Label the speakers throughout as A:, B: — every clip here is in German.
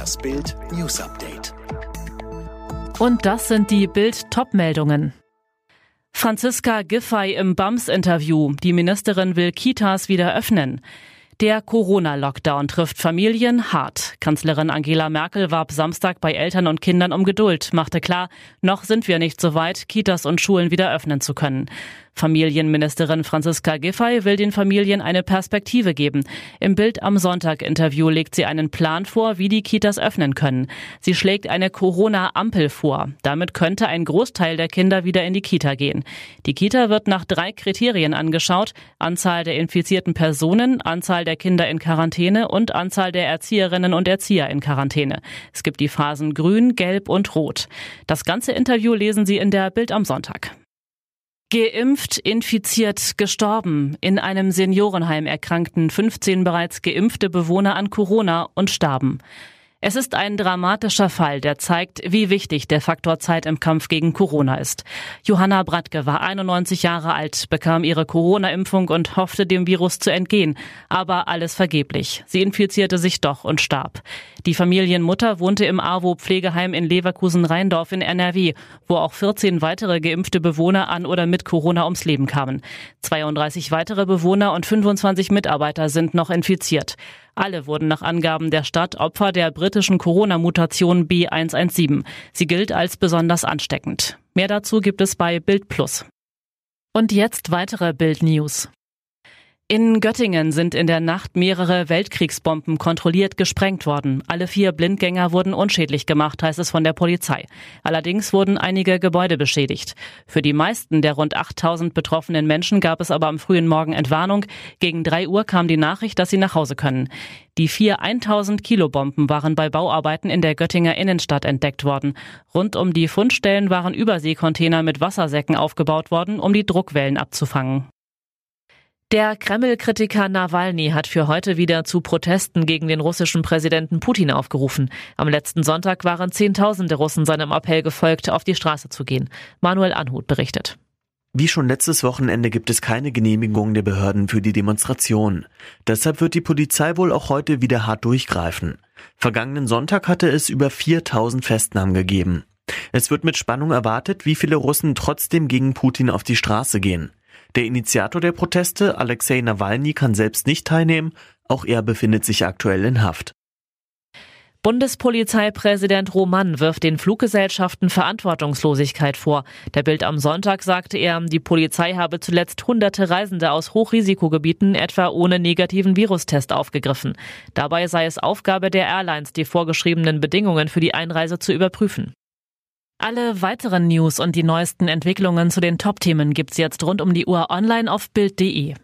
A: Das Bild News Update.
B: Und das sind die Bild Topmeldungen. Franziska Giffey im BAMS-Interview. Die Ministerin will Kitas wieder öffnen. Der Corona-Lockdown trifft Familien hart. Kanzlerin Angela Merkel warb Samstag bei Eltern und Kindern um Geduld, machte klar, noch sind wir nicht so weit, Kitas und Schulen wieder öffnen zu können. Familienministerin Franziska Giffey will den Familien eine Perspektive geben. Im Bild am Sonntag-Interview legt sie einen Plan vor, wie die Kitas öffnen können. Sie schlägt eine Corona-Ampel vor. Damit könnte ein Großteil der Kinder wieder in die Kita gehen. Die Kita wird nach drei Kriterien angeschaut. Anzahl der infizierten Personen, Anzahl der Kinder in Quarantäne und Anzahl der Erzieherinnen und Erzieher in Quarantäne. Es gibt die Phasen Grün, Gelb und Rot. Das ganze Interview lesen Sie in der Bild am Sonntag. Geimpft, infiziert, gestorben. In einem Seniorenheim erkrankten 15 bereits geimpfte Bewohner an Corona und starben. Es ist ein dramatischer Fall, der zeigt, wie wichtig der Faktor Zeit im Kampf gegen Corona ist. Johanna Bratke war 91 Jahre alt, bekam ihre Corona-Impfung und hoffte, dem Virus zu entgehen. Aber alles vergeblich. Sie infizierte sich doch und starb. Die Familienmutter wohnte im AWO-Pflegeheim in Leverkusen-Rheindorf in NRW, wo auch 14 weitere geimpfte Bewohner an oder mit Corona ums Leben kamen. 32 weitere Bewohner und 25 Mitarbeiter sind noch infiziert. Alle wurden nach Angaben der Stadt Opfer der britischen Corona-Mutation B117. Sie gilt als besonders ansteckend. Mehr dazu gibt es bei Bild Plus. Und jetzt weitere Bild News. In Göttingen sind in der Nacht mehrere Weltkriegsbomben kontrolliert gesprengt worden. Alle vier Blindgänger wurden unschädlich gemacht, heißt es von der Polizei. Allerdings wurden einige Gebäude beschädigt. Für die meisten der rund 8000 betroffenen Menschen gab es aber am frühen Morgen Entwarnung. Gegen drei Uhr kam die Nachricht, dass sie nach Hause können. Die vier 1000 Kilo Bomben waren bei Bauarbeiten in der Göttinger Innenstadt entdeckt worden. Rund um die Fundstellen waren Überseekontainer mit Wassersäcken aufgebaut worden, um die Druckwellen abzufangen. Der Kreml-Kritiker Nawalny hat für heute wieder zu Protesten gegen den russischen Präsidenten Putin aufgerufen. Am letzten Sonntag waren Zehntausende Russen seinem Appell gefolgt, auf die Straße zu gehen. Manuel Anhut berichtet.
C: Wie schon letztes Wochenende gibt es keine Genehmigung der Behörden für die Demonstration. Deshalb wird die Polizei wohl auch heute wieder hart durchgreifen. Vergangenen Sonntag hatte es über 4000 Festnahmen gegeben. Es wird mit Spannung erwartet, wie viele Russen trotzdem gegen Putin auf die Straße gehen. Der Initiator der Proteste, Alexei Nawalny, kann selbst nicht teilnehmen. Auch er befindet sich aktuell in Haft.
B: Bundespolizeipräsident Roman wirft den Fluggesellschaften Verantwortungslosigkeit vor. Der Bild am Sonntag sagte er, die Polizei habe zuletzt hunderte Reisende aus Hochrisikogebieten etwa ohne negativen Virustest aufgegriffen. Dabei sei es Aufgabe der Airlines, die vorgeschriebenen Bedingungen für die Einreise zu überprüfen. Alle weiteren News und die neuesten Entwicklungen zu den Top-Themen gibt's jetzt rund um die Uhr online auf Bild.de.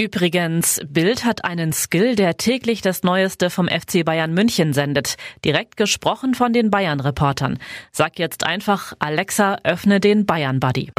B: Übrigens, Bild hat einen Skill, der täglich das Neueste vom FC Bayern München sendet. Direkt gesprochen von den Bayern-Reportern. Sag jetzt einfach, Alexa, öffne den Bayern-Buddy.